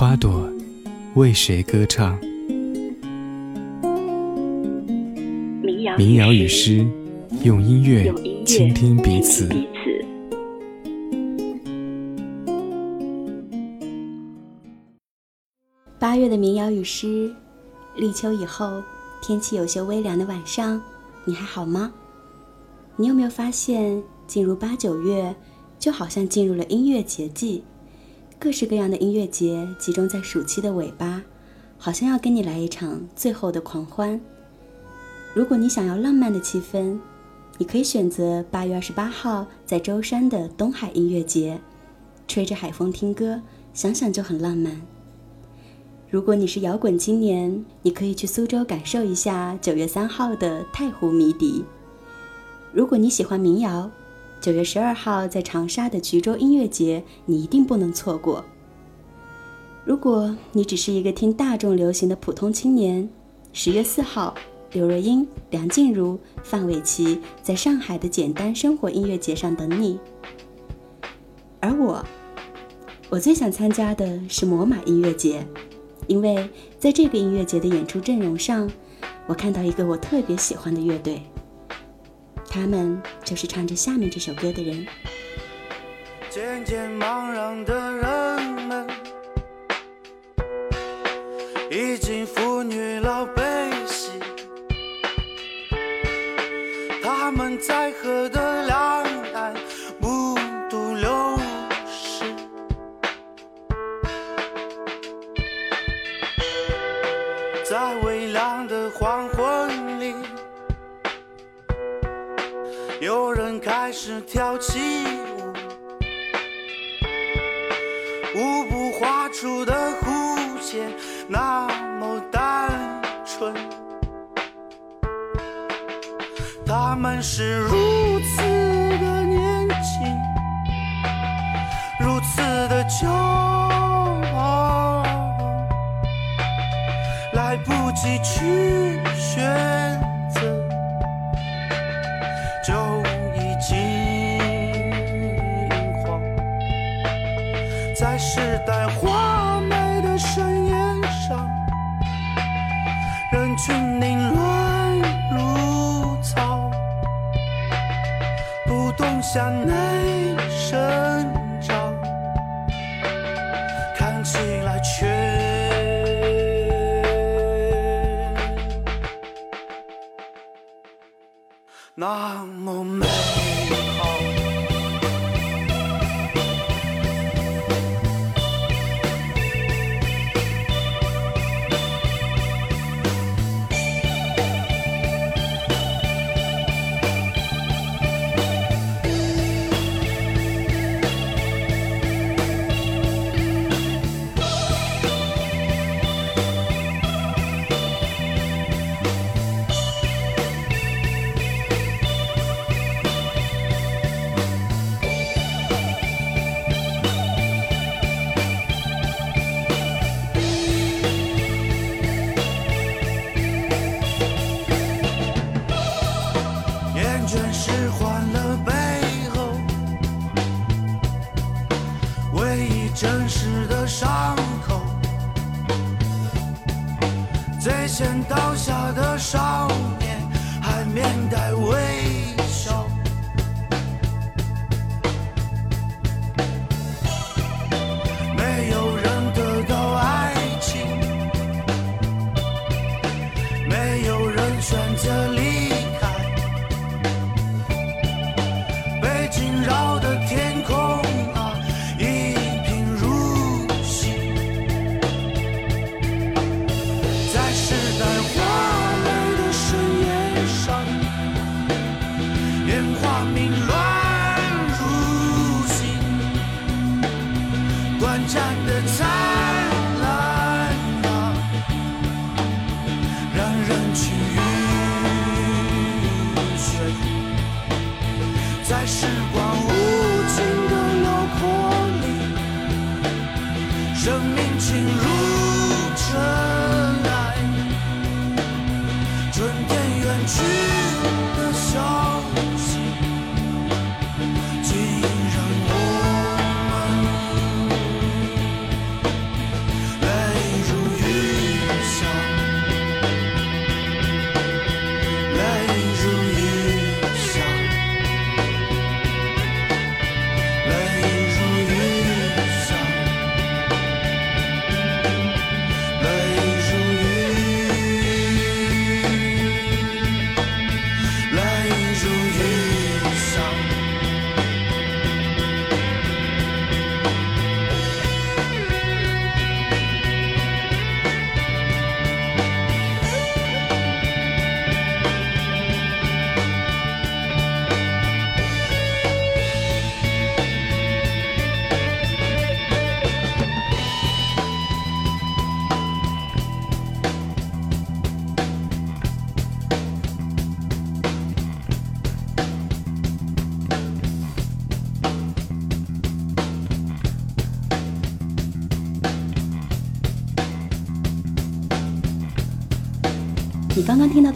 花朵为谁歌唱？民谣与诗，用音乐倾听彼此。八月的民谣与诗，立秋以后，天气有些微凉的晚上，你还好吗？你有没有发现，进入八九月，就好像进入了音乐节季，各式各样的音乐节集中在暑期的尾巴，好像要跟你来一场最后的狂欢。如果你想要浪漫的气氛，你可以选择八月二十八号在舟山的东海音乐节，吹着海风听歌，想想就很浪漫。如果你是摇滚青年，你可以去苏州感受一下九月三号的太湖迷笛。如果你喜欢民谣，九月十二号在长沙的橘洲音乐节你一定不能错过。如果你只是一个听大众流行的普通青年，十月四号，刘若英、梁静茹、范玮琪在上海的简单生活音乐节上等你。而我，我最想参加的是魔马音乐节。因为在这个音乐节的演出阵容上，我看到一个我特别喜欢的乐队，他们就是唱着下面这首歌的人。渐渐茫然的人们，已经妇女老悲喜，他们在喝的跳起舞，舞步画出的弧线那么单纯，他们是时代华美的盛宴上，人群凌乱如草，不动向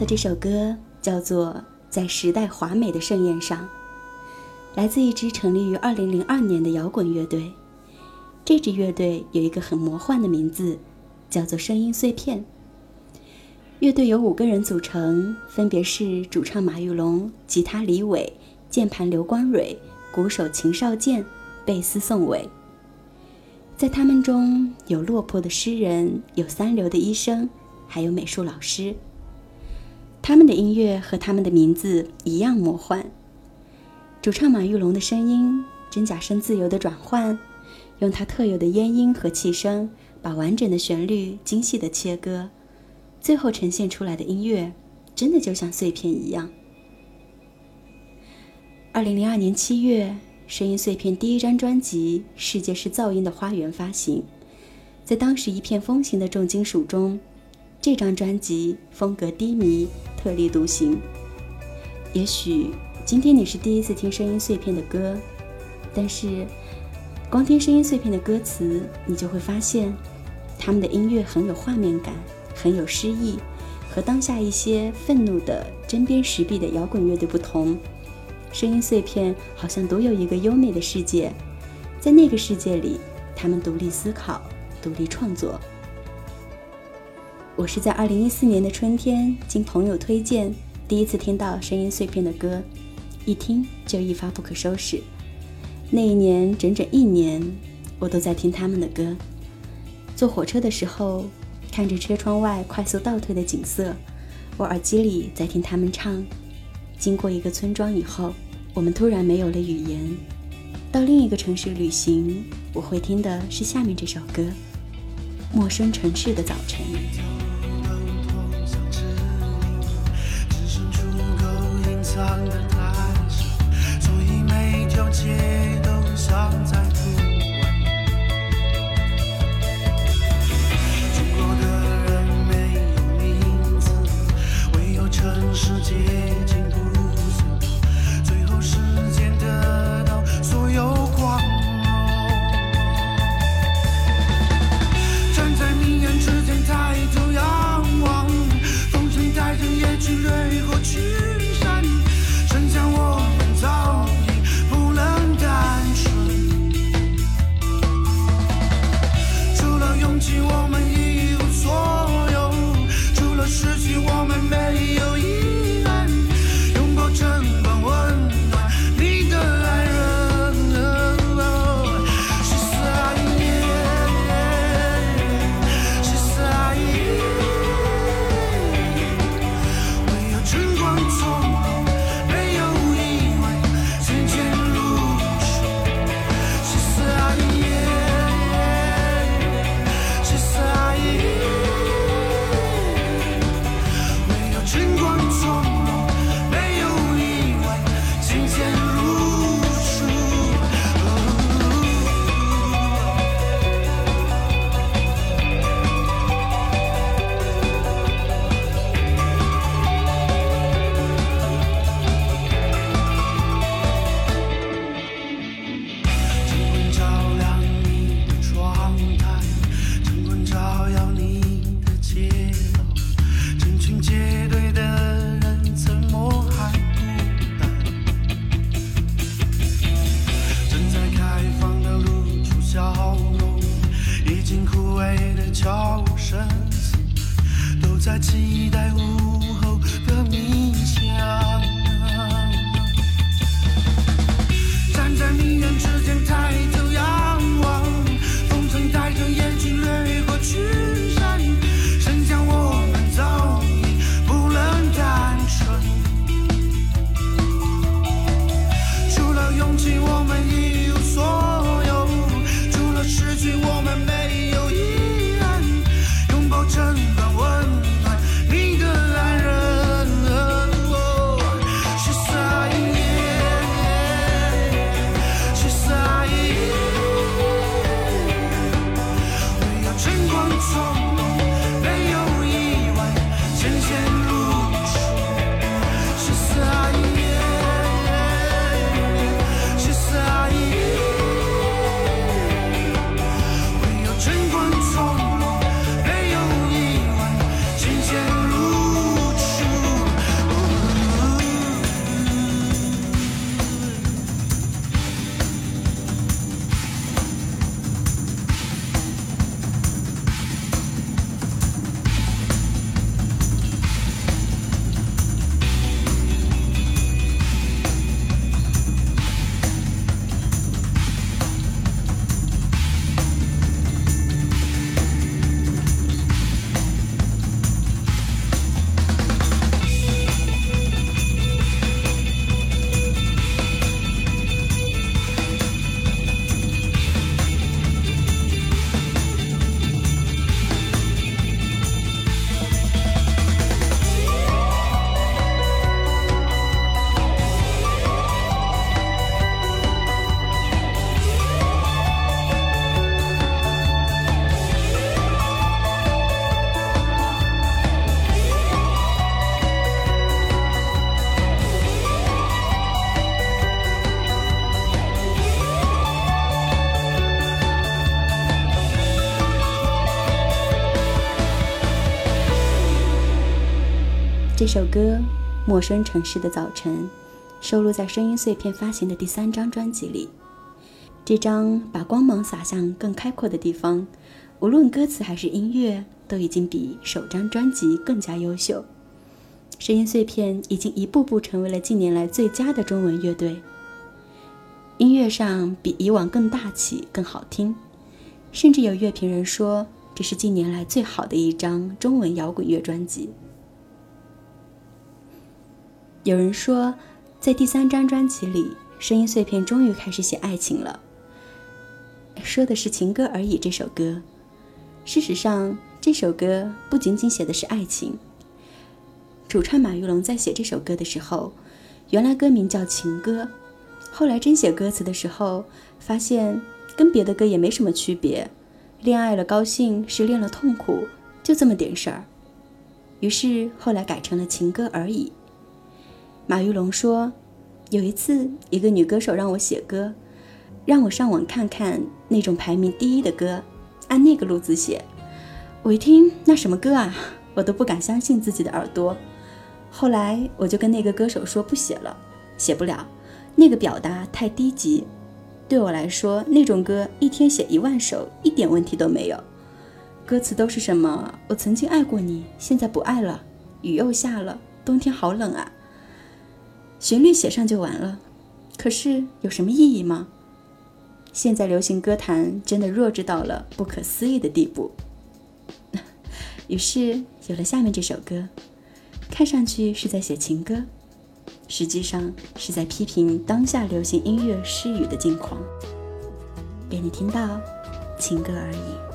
这首歌叫做《在时代华美的盛宴上》，来自一支成立于2002年的摇滚乐队。这支乐队有一个很魔幻的名字，叫做“声音碎片”。乐队由五个人组成，分别是主唱马玉龙、吉他李伟、键盘刘光蕊、鼓手秦少健、贝斯宋伟。在他们中有落魄的诗人，有三流的医生，还有美术老师。他们的音乐和他们的名字一样魔幻。主唱马玉龙的声音，真假声自由的转换，用他特有的咽音和气声，把完整的旋律精细的切割。最后呈现出来的音乐，真的就像碎片一样。二零零二年七月，声音碎片第一张专辑《世界是噪音的花园》发行，在当时一片风行的重金属中，这张专辑风格低迷，特立独行。也许今天你是第一次听声音碎片的歌，但是光听声音碎片的歌词，你就会发现，他们的音乐很有画面感。很有诗意，和当下一些愤怒的针砭时弊的摇滚乐队不同，声音碎片好像独有一个优美的世界，在那个世界里，他们独立思考，独立创作。我是在二零一四年的春天，经朋友推荐，第一次听到声音碎片的歌，一听就一发不可收拾。那一年整整一年，我都在听他们的歌，坐火车的时候。看着车窗外快速倒退的景色，我耳机里在听他们唱。经过一个村庄以后，我们突然没有了语言。到另一个城市旅行，我会听的是下面这首歌《陌生城市的早晨》。伤的太深所以每条街都像在哭。这首歌《陌生城市的早晨》收录在声音碎片发行的第三张专辑里。这张把光芒洒向更开阔的地方，无论歌词还是音乐，都已经比首张专辑更加优秀。声音碎片已经一步步成为了近年来最佳的中文乐队。音乐上比以往更大气、更好听，甚至有乐评人说这是近年来最好的一张中文摇滚乐专辑。有人说，在第三张专辑里，声音碎片终于开始写爱情了。说的是情歌而已。这首歌，事实上，这首歌不仅仅写的是爱情。主唱马玉龙在写这首歌的时候，原来歌名叫《情歌》，后来真写歌词的时候，发现跟别的歌也没什么区别，恋爱了高兴，失恋了痛苦，就这么点事儿。于是后来改成了《情歌而已》。马玉龙说，有一次一个女歌手让我写歌，让我上网看看那种排名第一的歌，按那个路子写。我一听那什么歌啊，我都不敢相信自己的耳朵。后来我就跟那个歌手说不写了，写不了，那个表达太低级。对我来说，那种歌一天写一万首一点问题都没有。歌词都是什么？我曾经爱过你，现在不爱了。雨又下了，冬天好冷啊。旋律写上就完了，可是有什么意义吗？现在流行歌坛真的弱智到了不可思议的地步。于是有了下面这首歌。看上去是在写情歌，实际上是在批评当下流行音乐失语的境况。给你听到，情歌而已。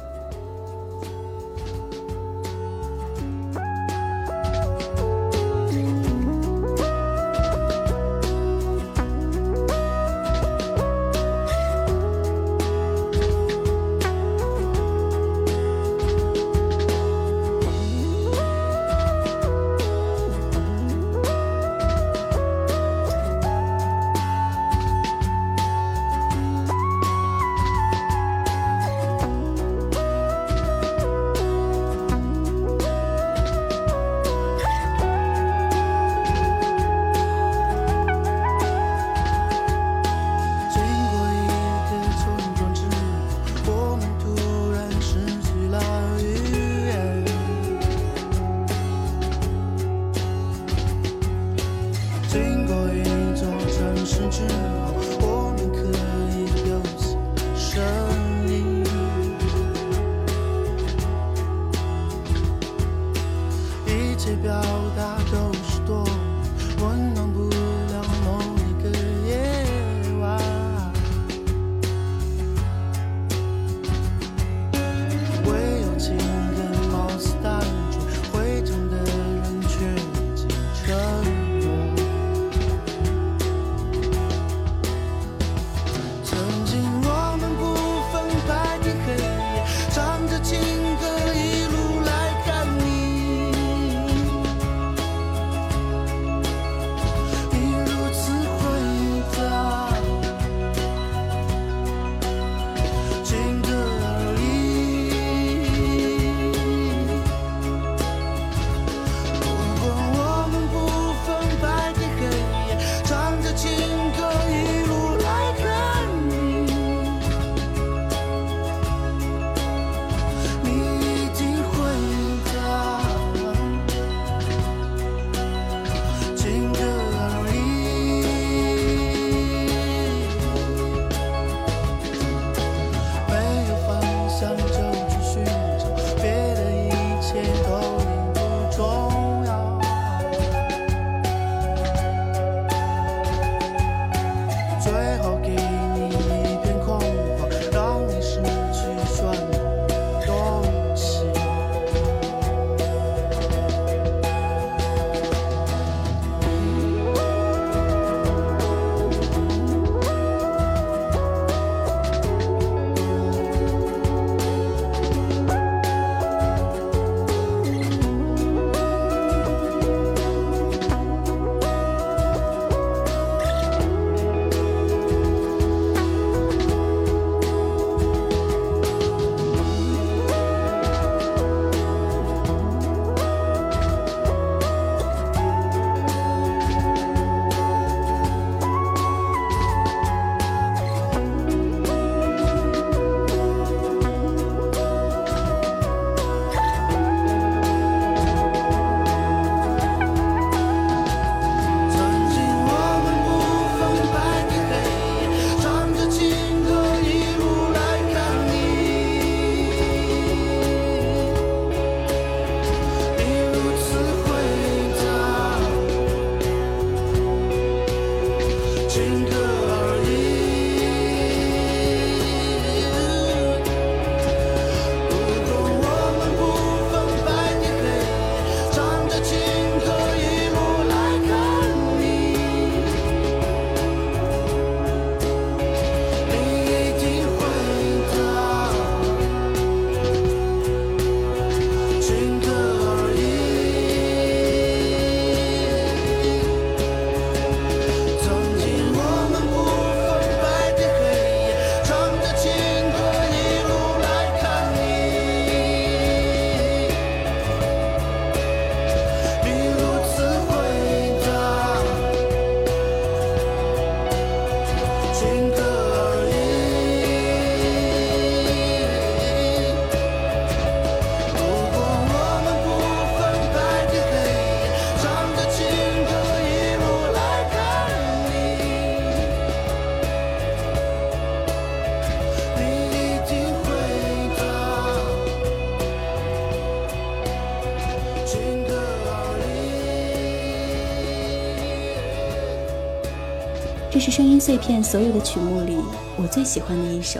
这是声音碎片所有的曲目里我最喜欢的一首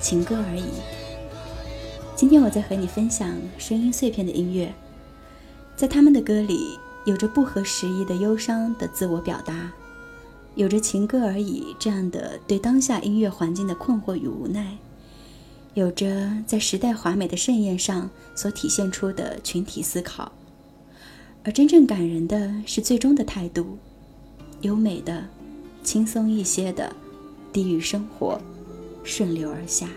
情歌而已。今天我在和你分享声音碎片的音乐，在他们的歌里有着不合时宜的忧伤的自我表达，有着情歌而已这样的对当下音乐环境的困惑与无奈，有着在时代华美的盛宴上所体现出的群体思考，而真正感人的是最终的态度，优美的。轻松一些的地狱生活，顺流而下。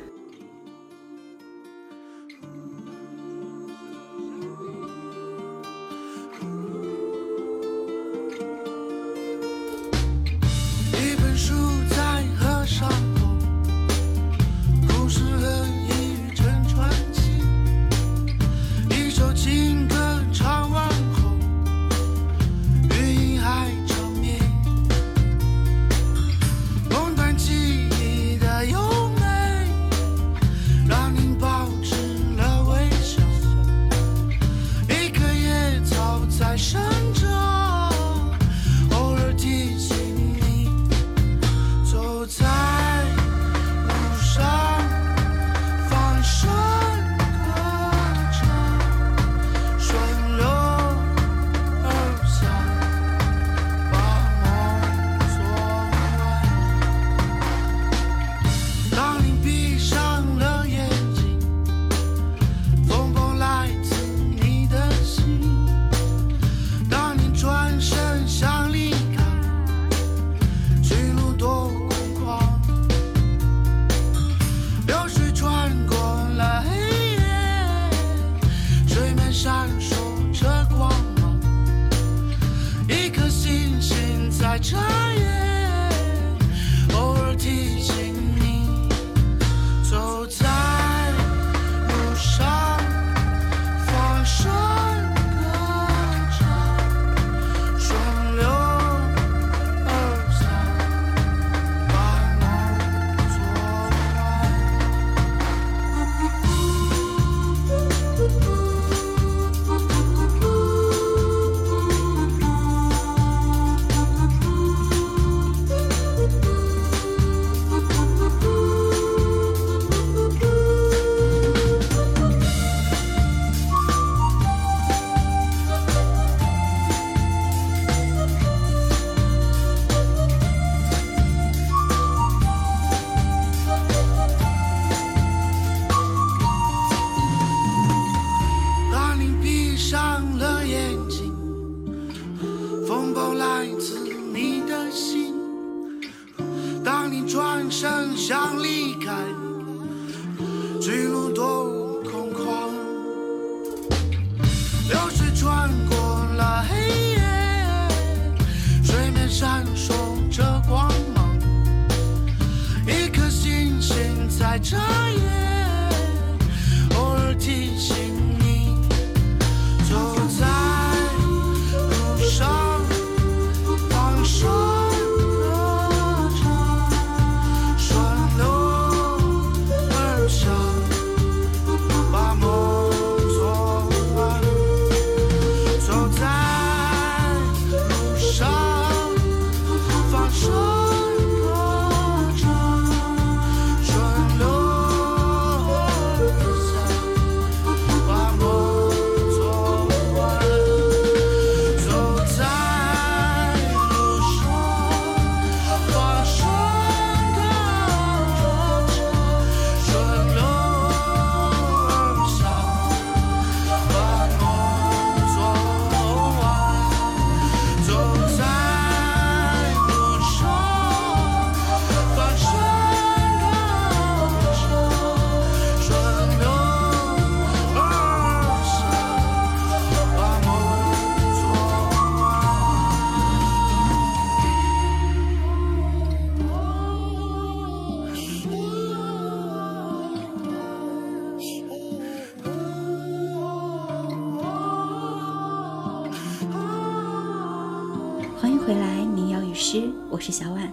回来，民谣与诗我是小婉，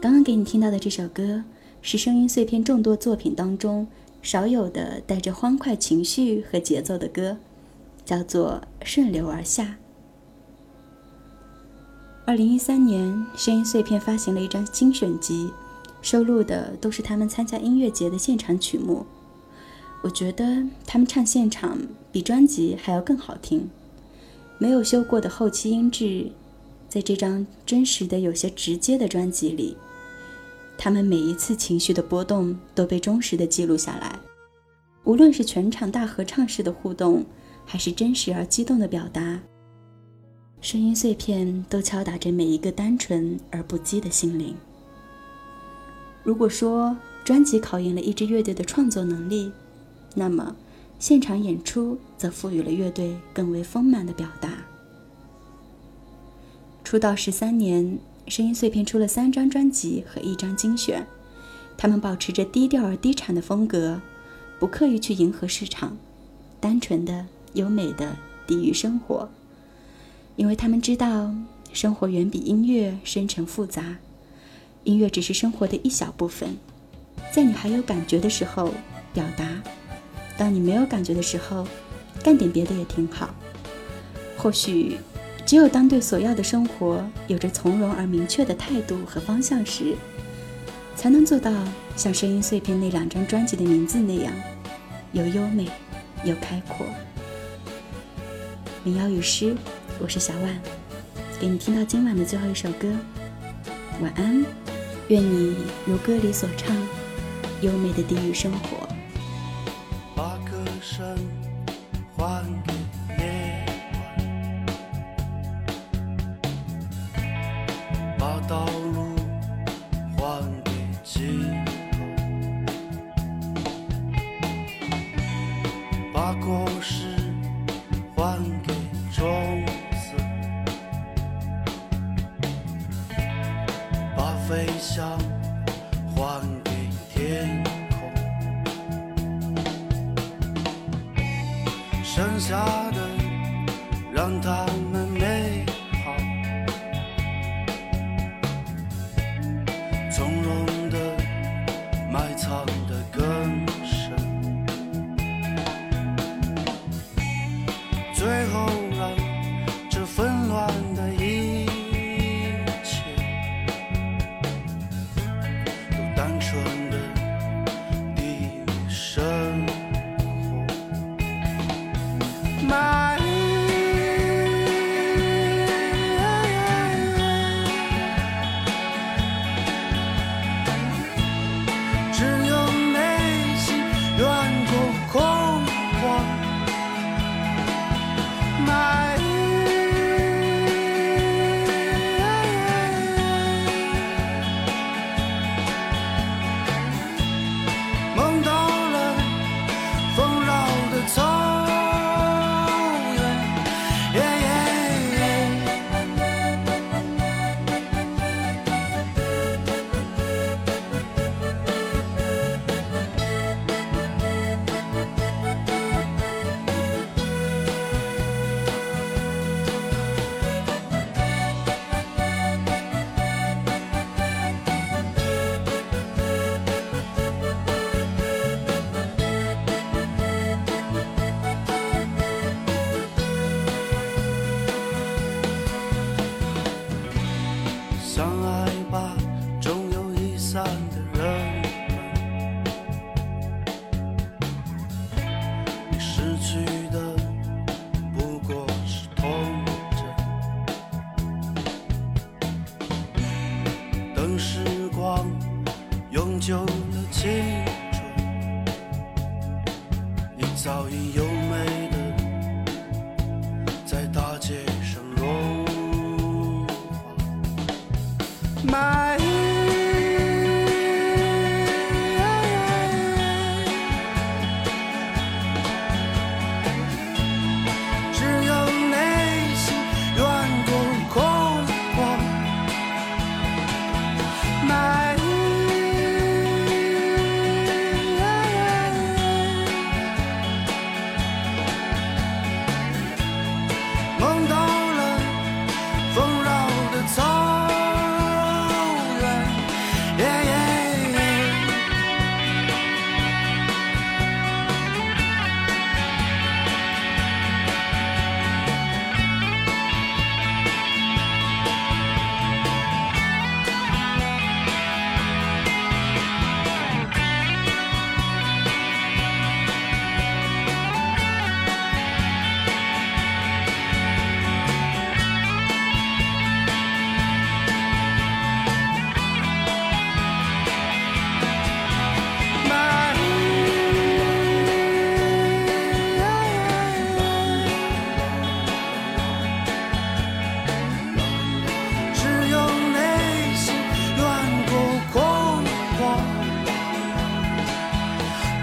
刚刚给你听到的这首歌是声音碎片众多作品当中少有的带着欢快情绪和节奏的歌，叫做《顺流而下》。二零一三年，声音碎片发行了一张精选集，收录的都是他们参加音乐节的现场曲目。我觉得他们唱现场比专辑还要更好听，没有修过的后期音质，在这张真实的、有些直接的专辑里，他们每一次情绪的波动都被忠实的记录下来。无论是全场大合唱式的互动，还是真实而激动的表达，声音碎片都敲打着每一个单纯而不羁的心灵。如果说专辑考验了一支乐队的创作能力，那么，现场演出则赋予了乐队更为丰满的表达。出道十三年，声音碎片出了三张专辑和一张精选。他们保持着低调而低产的风格，不刻意去迎合市场，单纯的、优美的抵御生活。因为他们知道，生活远比音乐深沉复杂，音乐只是生活的一小部分。在你还有感觉的时候，表达。当你没有感觉的时候，干点别的也挺好。或许，只有当对所要的生活有着从容而明确的态度和方向时，才能做到像《声音碎片》那两张专辑的名字那样，又优美又开阔。民谣与诗，我是小婉，给你听到今晚的最后一首歌。晚安，愿你如歌里所唱，优美的地狱生活。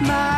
满